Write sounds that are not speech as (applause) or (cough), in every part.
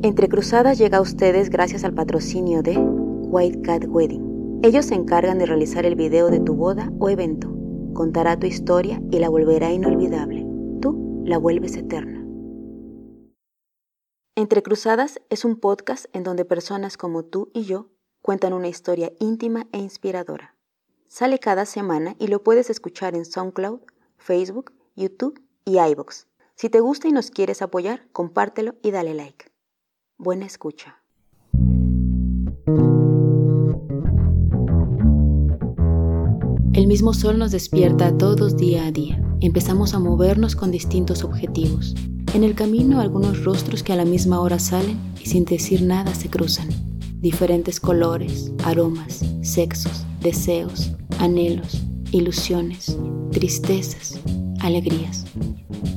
Entre Cruzadas llega a ustedes gracias al patrocinio de White Cat Wedding. Ellos se encargan de realizar el video de tu boda o evento. Contará tu historia y la volverá inolvidable. Tú la vuelves eterna. Entre Cruzadas es un podcast en donde personas como tú y yo cuentan una historia íntima e inspiradora. Sale cada semana y lo puedes escuchar en SoundCloud, Facebook, YouTube y iBox. Si te gusta y nos quieres apoyar, compártelo y dale like. Buena escucha. El mismo sol nos despierta todos día a día. Empezamos a movernos con distintos objetivos. En el camino algunos rostros que a la misma hora salen y sin decir nada se cruzan. Diferentes colores, aromas, sexos, deseos, anhelos, ilusiones, tristezas, alegrías.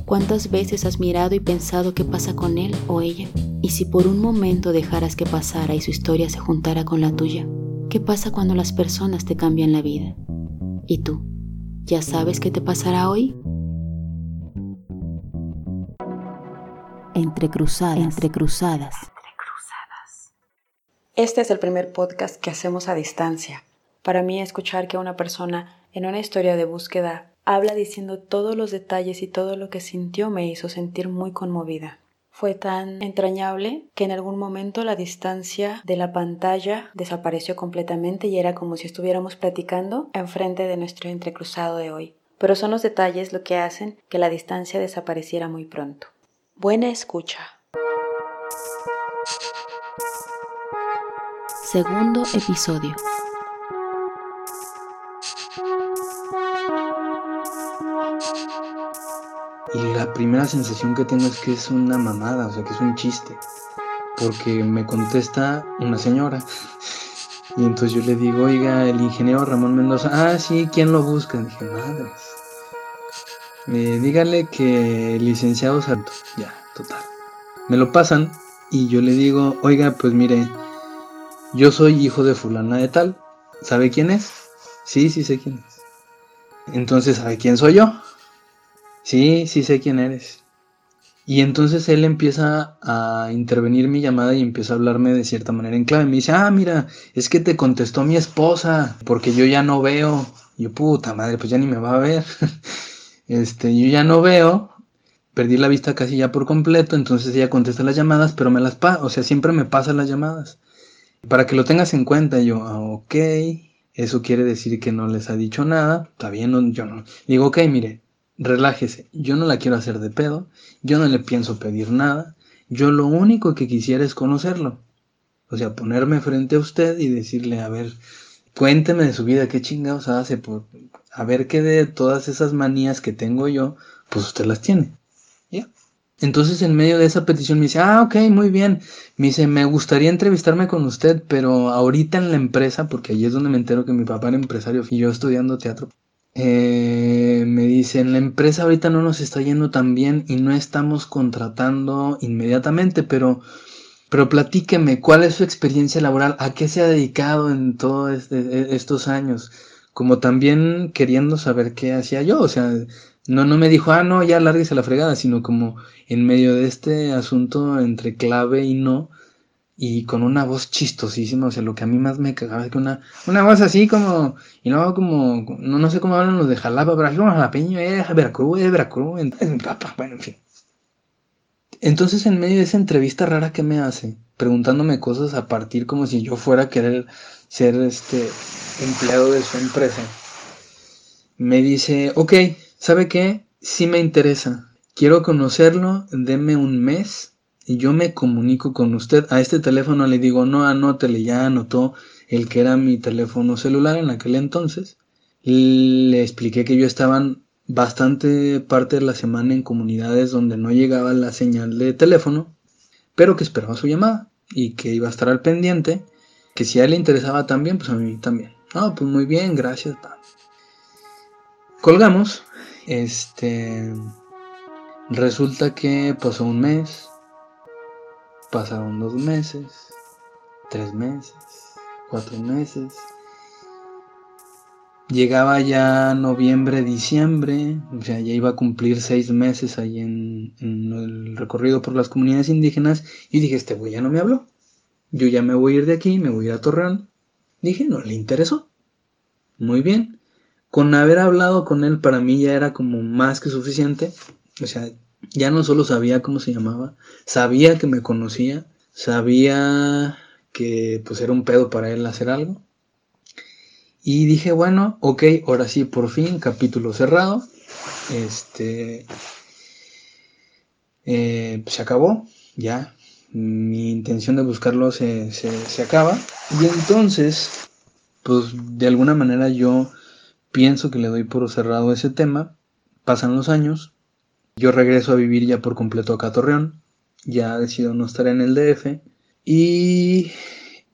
¿Cuántas veces has mirado y pensado qué pasa con él o ella? Y si por un momento dejaras que pasara y su historia se juntara con la tuya, ¿qué pasa cuando las personas te cambian la vida? ¿Y tú? ¿Ya sabes qué te pasará hoy? Entre cruzadas, entre cruzadas. Este es el primer podcast que hacemos a distancia. Para mí escuchar que una persona en una historia de búsqueda habla diciendo todos los detalles y todo lo que sintió me hizo sentir muy conmovida fue tan entrañable que en algún momento la distancia de la pantalla desapareció completamente y era como si estuviéramos platicando enfrente de nuestro entrecruzado de hoy. Pero son los detalles lo que hacen que la distancia desapareciera muy pronto. Buena escucha. Segundo episodio. Y la primera sensación que tengo es que es una mamada, o sea, que es un chiste. Porque me contesta una señora. (laughs) Y entonces yo le digo, oiga, el ingeniero Ramón Mendoza, ah, sí, ¿quién lo busca? dije, madres. Eh, dígale que licenciado Santo, ya, total. Me lo pasan y yo le digo, oiga, pues mire, yo soy hijo de fulana de tal. ¿Sabe quién es? Sí, sí sé quién es. Entonces, ¿sabe quién soy yo? Sí, sí sé quién eres. Y entonces él empieza a intervenir mi llamada y empieza a hablarme de cierta manera en clave. Me dice, ah, mira, es que te contestó mi esposa, porque yo ya no veo. Yo, puta madre, pues ya ni me va a ver. (laughs) este, yo ya no veo. Perdí la vista casi ya por completo, entonces ella contesta las llamadas, pero me las pasa, o sea, siempre me pasa las llamadas. Para que lo tengas en cuenta, yo, ah, ok, eso quiere decir que no les ha dicho nada, está bien, yo no. Digo, ok, mire, relájese, yo no la quiero hacer de pedo, yo no le pienso pedir nada, yo lo único que quisiera es conocerlo. O sea, ponerme frente a usted y decirle, a ver, cuénteme de su vida, qué chingados hace, por, a ver qué de todas esas manías que tengo yo, pues usted las tiene. ¿Ya? Entonces en medio de esa petición me dice, ah, ok, muy bien. Me dice, me gustaría entrevistarme con usted, pero ahorita en la empresa, porque allí es donde me entero que mi papá era empresario y yo estudiando teatro, eh, me dicen, la empresa ahorita no nos está yendo tan bien y no estamos contratando inmediatamente, pero, pero platíqueme, ¿cuál es su experiencia laboral? ¿A qué se ha dedicado en todos este, e, estos años? Como también queriendo saber qué hacía yo, o sea, no, no me dijo, ah, no, ya lárguese la fregada, sino como en medio de este asunto entre clave y no, y con una voz chistosísima, o sea, lo que a mí más me cagaba es que una, una voz así como, y luego como, no, no sé cómo hablan los de Jalapa, pero así como Jalapeño, eh, Veracruz, es Veracruz, es mi papá, bueno, en fin. Entonces, en medio de esa entrevista rara que me hace, preguntándome cosas a partir como si yo fuera a querer ser este empleado de su empresa, me dice, ok, ¿sabe qué? Sí me interesa. Quiero conocerlo, deme un mes y yo me comunico con usted. A este teléfono le digo, no, anótele, ya anotó el que era mi teléfono celular en aquel entonces. Le expliqué que yo estaba bastante parte de la semana en comunidades donde no llegaba la señal de teléfono, pero que esperaba su llamada y que iba a estar al pendiente, que si a él le interesaba también, pues a mí también. No, pues muy bien, gracias. Colgamos. Este. Resulta que pasó un mes, Pasaron dos meses, tres meses, cuatro meses. Llegaba ya noviembre, diciembre, o sea, ya iba a cumplir seis meses ahí en, el recorrido por las comunidades indígenas y dije, este güey ya no me habló. Yo ya me voy a ir de aquí, me voy a ir a Torreón. Dije, no le interesó. Muy bien. Con haber hablado con él para mí ya era como más que suficiente. O sea, ya no solo sabía cómo se llamaba, sabía que me conocía, sabía que pues era un pedo para él hacer algo. Y dije, bueno, ok, ahora sí, por fin, capítulo cerrado. Este. Eh, se acabó, ya. Mi intención de buscarlo se, se acaba. Y entonces, pues de alguna manera yo pienso que le doy por cerrado ese tema. Pasan los años. Yo regreso a vivir ya por completo acá a Torreón. Ya decido no estar en el DF. Y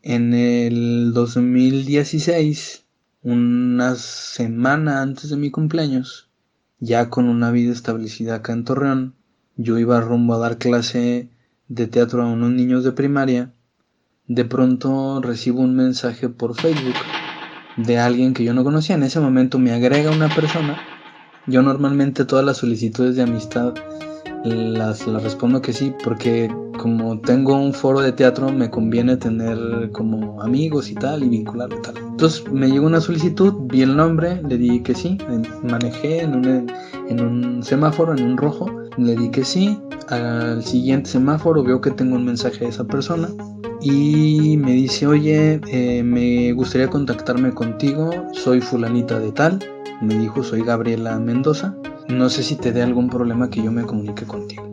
en el 2016 una semana antes de mi cumpleaños, ya con una vida establecida acá en Torreón, yo iba rumbo a dar clase de teatro a unos niños de primaria, de pronto recibo un mensaje por Facebook de alguien que yo no conocía. En ese momento me agrega una persona. Yo normalmente todas las solicitudes de amistad las, las respondo que sí, porque como tengo un foro de teatro, me conviene tener como amigos y tal, y vincularlo y tal. Entonces me llegó una solicitud, vi el nombre, le di que sí, manejé en un, en un semáforo, en un rojo, le di que sí. Al siguiente semáforo veo que tengo un mensaje de esa persona y me dice, oye, eh, me gustaría contactarme contigo, soy fulanita de tal. Me dijo, soy Gabriela Mendoza no sé si te dé algún problema que yo me comunique contigo.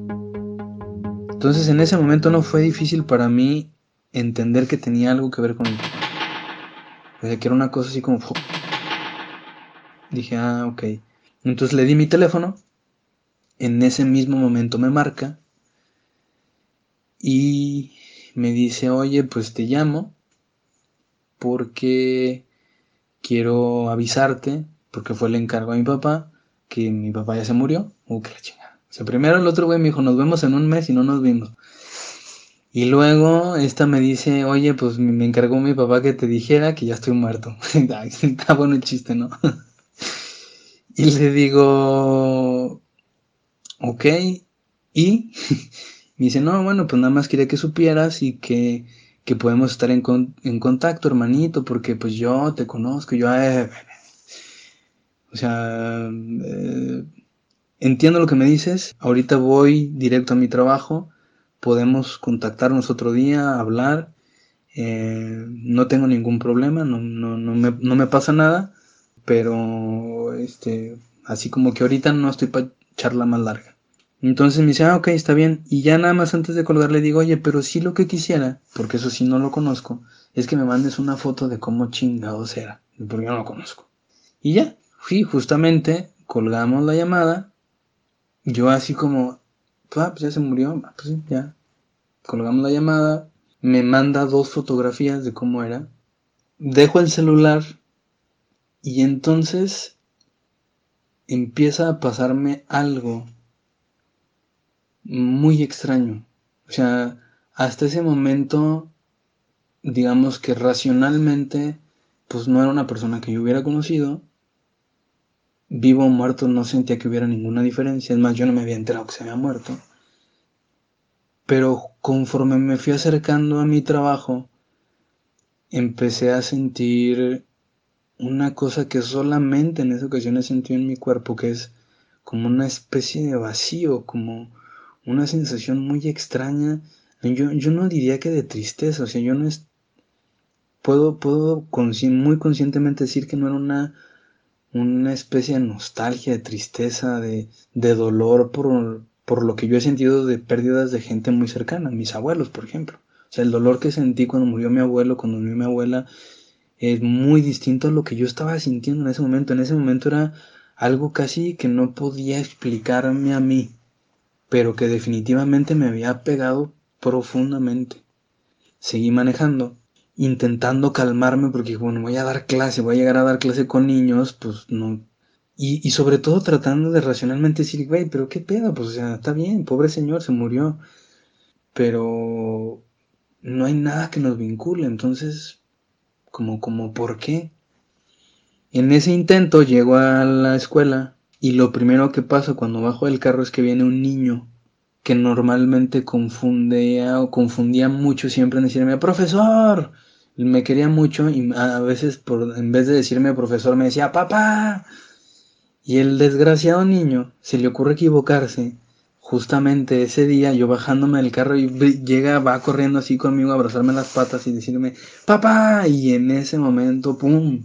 Entonces en ese momento no fue difícil para mí entender que tenía algo que ver con O sea, que era una cosa así como... Dije, ah, ok. Entonces le di mi teléfono. En ese mismo momento me marca. Y me dice, oye, pues te llamo. Porque quiero avisarte. Porque fue el encargo a mi papá que mi papá ya se murió. Uh, que la chingada. O sea, primero el otro güey me dijo, nos vemos en un mes y no nos vimos. Y luego esta me dice, oye, pues me encargó mi papá que te dijera que ya estoy muerto. (laughs) Está bueno el chiste, ¿no? (laughs) y le digo, ok, y (laughs) me dice, no, bueno, pues nada más quería que supieras y que, que podemos estar en, en contacto, hermanito, porque pues yo te conozco, yo... Eh, o sea, eh, entiendo lo que me dices, ahorita voy directo a mi trabajo, podemos contactarnos otro día, hablar, eh, no tengo ningún problema, no, no, no, me, no me pasa nada, pero este, así como que ahorita no estoy para charla más larga. Entonces me dice, ah, ok, está bien. Y ya nada más antes de colgar le digo, oye, pero sí lo que quisiera, porque eso sí no lo conozco, es que me mandes una foto de cómo chingados era, porque yo no lo conozco. Y ya, Sí, justamente colgamos la llamada. Yo así como, ah, pues ya se murió, ah, pues ya. Colgamos la llamada. Me manda dos fotografías de cómo era. Dejo el celular y entonces empieza a pasarme algo muy extraño. O sea, hasta ese momento, digamos que racionalmente, pues no era una persona que yo hubiera conocido vivo o muerto no sentía que hubiera ninguna diferencia. Es más, yo no me había enterado que se había muerto. Pero conforme me fui acercando a mi trabajo, empecé a sentir una cosa que solamente en esa ocasión he sentido en mi cuerpo, que es como una especie de vacío, como una sensación muy extraña. Yo, yo no diría que de tristeza, o sea, yo no es... Puedo, puedo muy conscientemente decir que no era una una especie de nostalgia, de tristeza, de, de dolor por, por, lo que yo he sentido de pérdidas de gente muy cercana, mis abuelos, por ejemplo. O sea, el dolor que sentí cuando murió mi abuelo, cuando murió mi abuela, es muy distinto a lo que yo estaba sintiendo en ese momento. En ese momento era algo casi que no podía explicarme a mí, pero que definitivamente me había pegado profundamente. Seguí manejando intentando calmarme porque bueno, voy a dar clase, voy a llegar a dar clase con niños, pues no. Y, y sobre todo tratando de racionalmente decir, güey, pero qué pedo, pues o sea, está bien, pobre señor, se murió. Pero no hay nada que nos vincule, entonces, como, como, ¿por qué? En ese intento llego a la escuela y lo primero que pasa cuando bajo del carro es que viene un niño que normalmente confundía o confundía mucho siempre en decirme, profesor, me quería mucho y a veces en vez de decirme profesor me decía, papá. Y el desgraciado niño se le ocurre equivocarse. Justamente ese día yo bajándome del carro y llega, va corriendo así conmigo a abrazarme las patas y decirme, papá. Y en ese momento, ¡pum!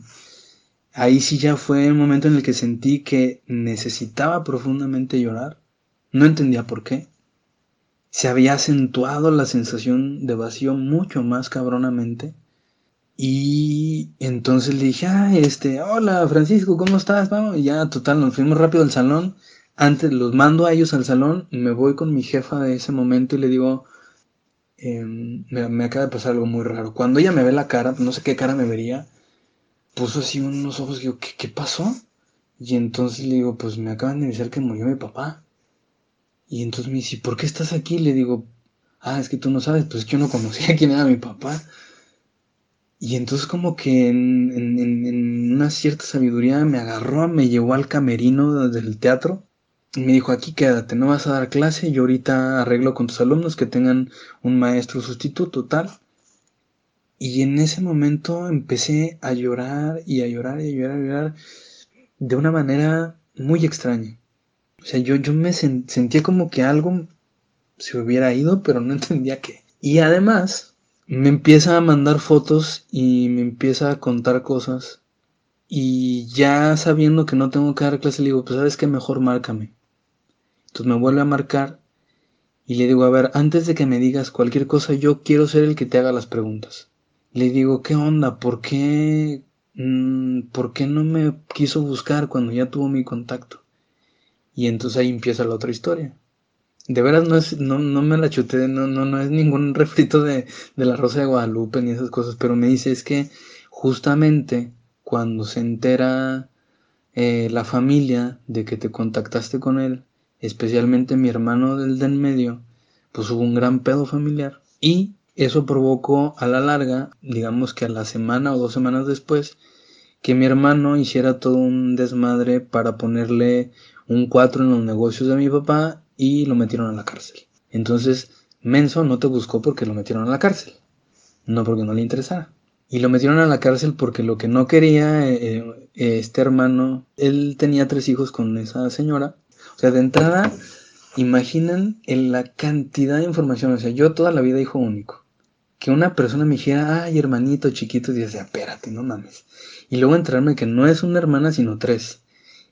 Ahí sí ya fue el momento en el que sentí que necesitaba profundamente llorar. No entendía por qué. Se había acentuado la sensación de vacío mucho más cabronamente. Y entonces le dije, ah, este, hola Francisco, ¿cómo estás? Vamos, y ya, total, nos fuimos rápido al salón. Antes los mando a ellos al salón, me voy con mi jefa de ese momento y le digo, em, me, acaba de pasar algo muy raro. Cuando ella me ve la cara, no sé qué cara me vería, puso así unos ojos y digo, ¿qué, ¿qué pasó? Y entonces le digo, pues me acaban de decir que murió mi papá. Y entonces me dice, ¿por qué estás aquí? Le digo, ah, es que tú no sabes, pues es que yo no conocía quién era mi papá. Y entonces como que en, una cierta sabiduría me agarró, me llevó al camerino del teatro y me dijo, aquí quédate, no vas a dar clase, yo ahorita arreglo con tus alumnos que tengan un maestro sustituto, tal. Y en ese momento empecé a llorar y a llorar y a llorar y a llorar de una manera muy extraña. O sea, yo, yo me sentía como que algo se hubiera ido, pero no (laughs) entendía qué. Y además, me empieza a mandar fotos y me empieza a contar cosas. Y ya sabiendo que no tengo que dar clase, le digo, pues sabes que mejor márcame. Entonces me vuelve a marcar y le digo, a ver, antes de que me digas cualquier cosa, yo quiero ser el que te haga las preguntas. Le digo, ¿qué onda? ¿Por qué, mm, ¿por qué no me quiso buscar cuando ya tuvo mi contacto? Y entonces ahí empieza la otra historia. De veras no es, no, no me la chuté, no, no, no es ningún (laughs) refrito de, la Rosa de Guadalupe ni esas cosas, pero me dice es que justamente cuando se entera eh, la familia de que te contactaste con él, especialmente mi hermano del de en medio, pues hubo un gran pedo familiar y eso provocó a la larga, digamos que a la semana o dos semanas después, que mi hermano hiciera todo un desmadre para ponerle un 4 en los negocios de mi papá y lo metieron a la cárcel. Entonces, Menso no te buscó porque lo metieron a la cárcel, no porque no le interesara. Y lo metieron a la cárcel porque lo que no quería eh, eh, este hermano, él tenía tres hijos con esa señora. O sea, de entrada, imaginen la cantidad de información. O sea, yo toda la vida hijo único. Que una persona me dijera, ay, hermanito chiquito, y decía, espérate, no mames. Y luego enterarme que no es una hermana, sino tres.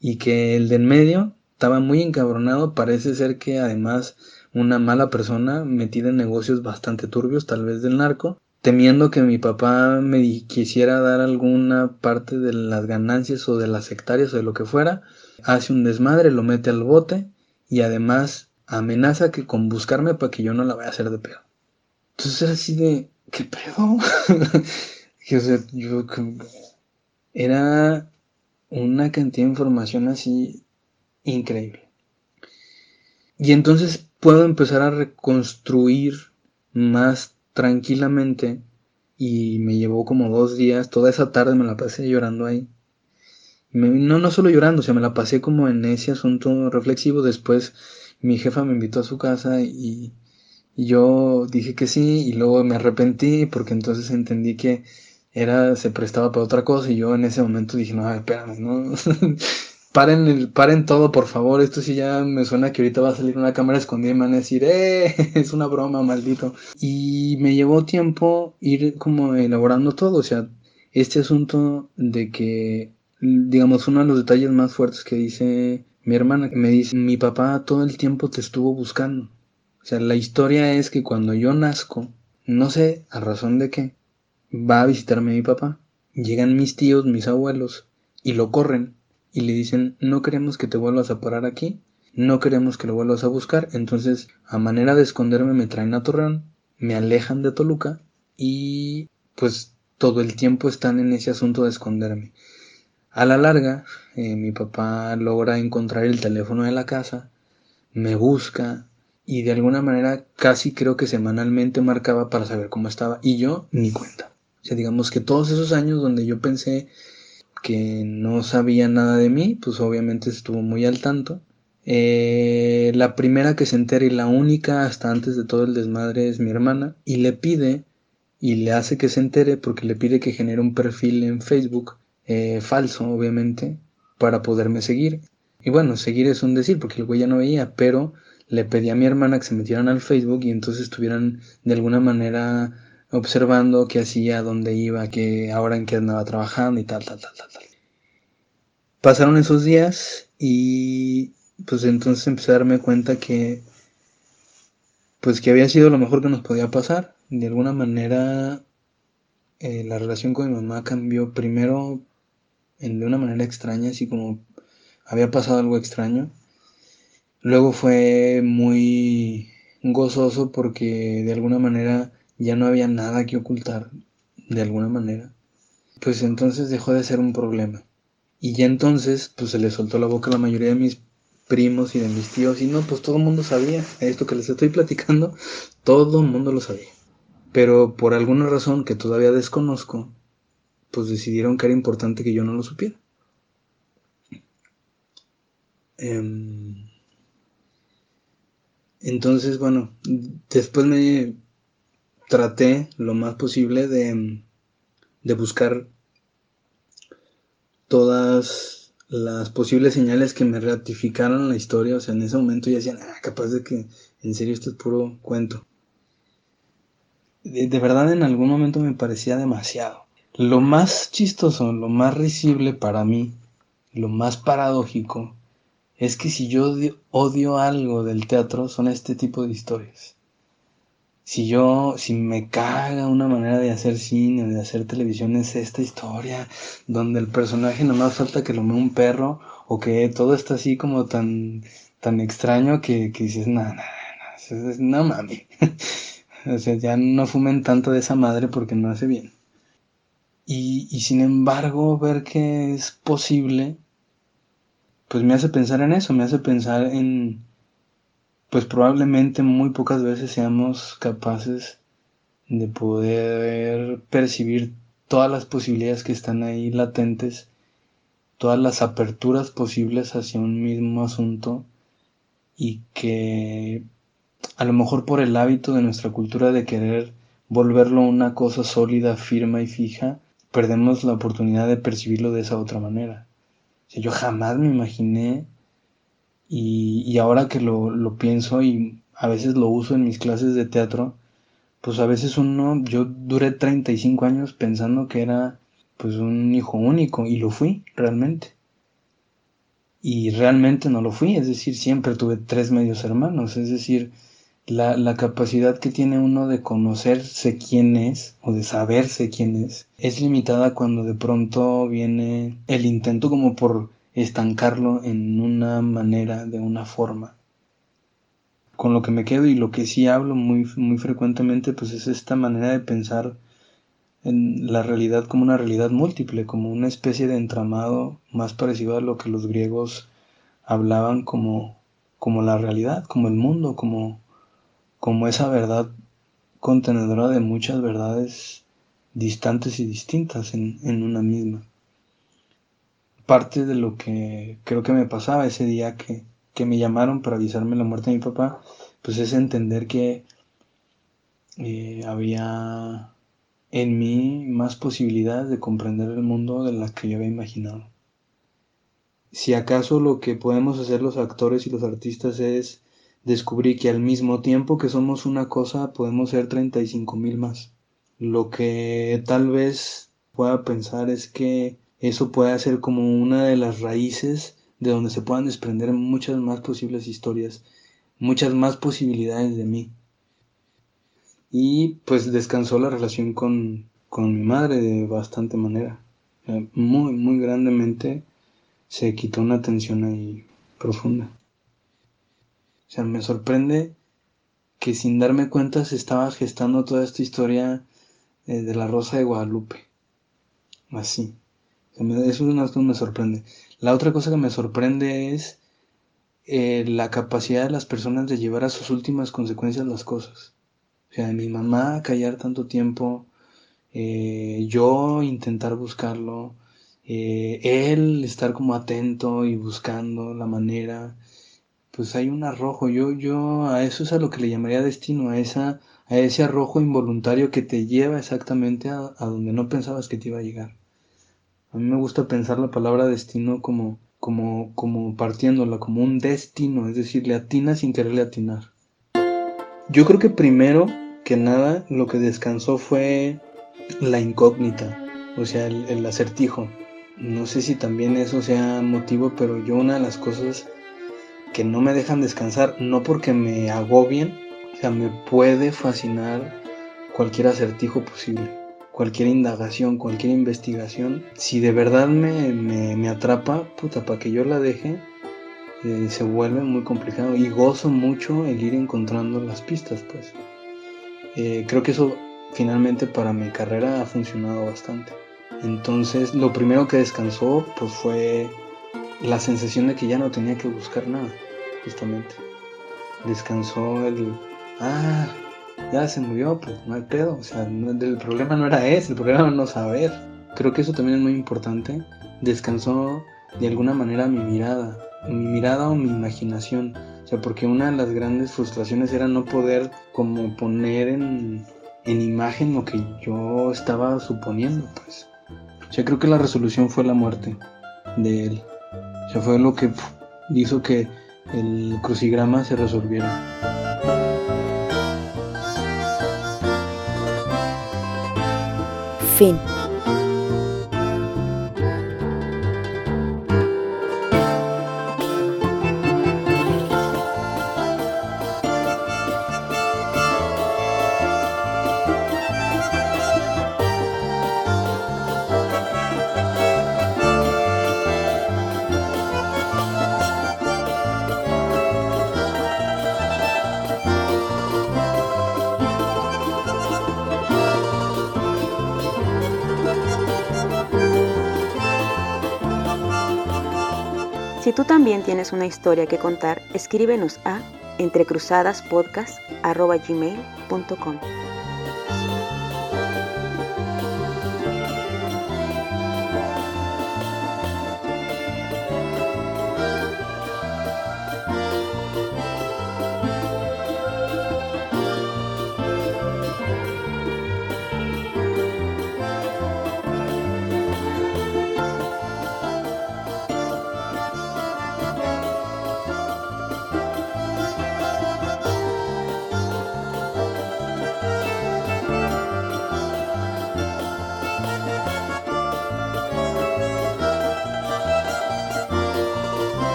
Y que el de en medio estaba muy encabronado, parece ser que además una mala persona metida en negocios bastante turbios, tal vez del narco, temiendo que mi papá me quisiera dar alguna parte de las ganancias o de las hectáreas o de lo que fuera, hace un desmadre, lo mete al bote y además amenaza que con buscarme para que yo no la vaya a hacer de pedo. Entonces era así de, ¿qué pedo? (laughs) yo era una cantidad de información así increíble. Y entonces puedo empezar a reconstruir más tranquilamente y me llevó como dos días, toda esa tarde me la pasé llorando ahí. no, no solo llorando, o sea, me la pasé como en ese asunto reflexivo. Después mi jefa me invitó a su casa y, y yo dije que sí y luego me arrepentí porque entonces entendí que era, se prestaba para otra cosa y yo en ese momento dije, no, espérame, no, (laughs) paren, paren todo, por favor. Esto sí ya me suena que ahorita va a salir una cámara escondida y me van a decir, ¡eh! (laughs) Es una broma, maldito. Y me llevó tiempo ir como elaborando todo. O sea, este asunto de que, digamos, uno de los detalles más fuertes que dice mi hermana, me dice, mi papá todo el tiempo te estuvo buscando. O sea, la historia es que cuando yo nazco, no sé a razón de qué, va a visitarme mi papá. Llegan mis tíos, mis abuelos, y lo corren y le dicen no queremos que te vuelvas a parar aquí, no queremos que lo vuelvas a buscar, entonces a manera de esconderme me traen a Torreón, me alejan de Toluca y pues todo el tiempo están en ese asunto de esconderme. A la larga, eh, mi papá logra encontrar el teléfono de la casa, me busca y de alguna manera casi creo que semanalmente marcaba para saber cómo estaba y yo ni cuenta. O sea, digamos que todos esos años donde yo pensé que no sabía nada de mí, pues obviamente estuvo muy al tanto. Eh, la primera que se entera y la única hasta antes de todo el desmadre es mi hermana y le pide y le hace que se entere porque le pide que genere un perfil en Facebook eh, falso, obviamente, para poderme seguir. Y bueno, seguir es un decir porque el güey ya no veía, pero le pedí a mi hermana que se metieran al Facebook y entonces estuvieran de alguna manera observando qué hacía, dónde iba, qué ahora en qué andaba trabajando y tal, tal, tal, tal, tal. Pasaron esos días y pues entonces empecé a darme cuenta que pues que había sido lo mejor que nos podía pasar. De alguna manera eh, la relación con mi mamá cambió primero en, de una manera extraña, así como había pasado algo extraño. Luego fue muy gozoso porque de alguna manera ya no había nada que ocultar, de alguna manera. Pues entonces dejó de ser un problema. Y ya entonces, pues se le soltó la boca a la mayoría de mis primos y de mis tíos. Y no, pues todo el mundo sabía. Esto que les estoy platicando, todo el mundo lo sabía. Pero por alguna razón que todavía desconozco, pues decidieron que era importante que yo no lo supiera. Em, entonces, bueno, después me traté lo más posible de, de buscar todas las posibles señales que me ratificaran la historia. O sea, en ese momento ya decían, ah, capaz de que en serio esto es puro cuento. De, de, verdad en algún momento me parecía demasiado. Lo más chistoso, lo más risible para mí, lo más paradójico, es que si yo odio algo del teatro son este tipo de historias. Si yo, si me caga una manera de hacer cine, de hacer televisión, es esta historia donde el personaje nomás falta que lo mee un perro o que todo está así como tan, tan extraño que, que dices, no, no, no, no mami. o sea, ya no fumen tanto de esa madre porque no hace bien. Y, y sin embargo, ver que es posible pues me hace pensar en eso, me hace pensar en, pues probablemente muy pocas veces seamos capaces de poder percibir todas las posibilidades que están ahí latentes, todas las aperturas posibles hacia un mismo asunto y que a lo mejor por el hábito de nuestra cultura de querer volverlo una cosa sólida, firme y fija, perdemos la oportunidad de percibirlo de esa otra manera. Yo jamás me imaginé y, ahora que lo, lo, pienso y a veces lo uso en mis clases de teatro, pues a veces uno, yo duré 35 años pensando que era pues un hijo único y lo fui realmente. Y realmente no lo fui, es decir, siempre tuve tres medios hermanos, es decir, la, la, capacidad que tiene uno de conocerse quién es o de saberse quién es es limitada cuando de pronto viene el intento como por estancarlo en una manera, de una forma. Con lo que me quedo y lo que sí hablo muy, muy frecuentemente pues es esta manera de pensar en la realidad como una realidad múltiple, como una especie de entramado más parecido a lo que los griegos hablaban como, como la realidad, como el mundo, como como esa verdad contenedora de muchas verdades distantes y distintas en, una misma. Parte de lo que creo que me pasaba ese día que, me llamaron para avisarme la muerte de mi papá, pues es entender que eh, había en mí más posibilidades de comprender el mundo de las que yo había imaginado. Si acaso lo que podemos hacer los actores y los artistas es descubrí que al mismo tiempo que somos una cosa, podemos ser 35 mil más. Lo que tal vez pueda pensar es que eso puede ser como una de las raíces de donde se puedan desprender muchas más posibles historias, muchas más posibilidades de mí. Y pues descansó la relación con, con mi madre de bastante manera. Muy, muy grandemente se quitó una tensión ahí profunda. O sea, me sorprende que sin darme cuenta se estaba gestando toda esta historia eh, de la Rosa de Guadalupe. Así. Eso es una cosa que me sorprende. La otra cosa que me sorprende es eh, la capacidad de las personas de llevar a sus últimas consecuencias las cosas. O sea, mi mamá callar tanto tiempo, eh, yo intentar buscarlo, eh, él estar como atento y buscando la manera, pues hay un arrojo. Yo, yo a eso es a lo que le llamaría destino, a esa, a ese arrojo involuntario que te lleva exactamente a donde no pensabas que te iba a llegar. A mí me gusta pensar la palabra destino como, como, como partiéndola, como un destino, es decir, le atina sin quererle atinar. Yo creo que primero que nada lo que descansó fue la incógnita, o sea, el, acertijo. No sé si también eso sea motivo, pero yo una de las cosas que no me dejan descansar, no porque me agobien, o sea, me puede fascinar cualquier acertijo posible, cualquier indagación, cualquier investigación. Si de verdad me, me, atrapa, puta, para que yo la deje, eh, se vuelve muy complicado y gozo mucho el ir encontrando las pistas, pues. Eh, creo que eso finalmente para mi carrera ha funcionado bastante. Entonces lo primero que descansó pues fue la sensación de que ya no tenía que buscar nada, justamente. Descansó el, ah, ya se murió, pues no hay pedo. O sea, el problema no era ese, el problema era no saber. Creo que eso también es muy importante. Descansó de alguna manera mi mirada, mi mirada o mi imaginación. O sea, porque una de las grandes frustraciones era no poder como poner en, en imagen lo que yo estaba suponiendo, pues. O sea, creo que la resolución fue la muerte de él. O sea, fue lo que hizo que el crucigrama se resolviera. Fin. Tú también tienes una historia que contar, escríbenos a entrecruzadaspodcast.gmail.com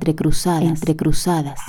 entre cruzadas, entre cruzadas.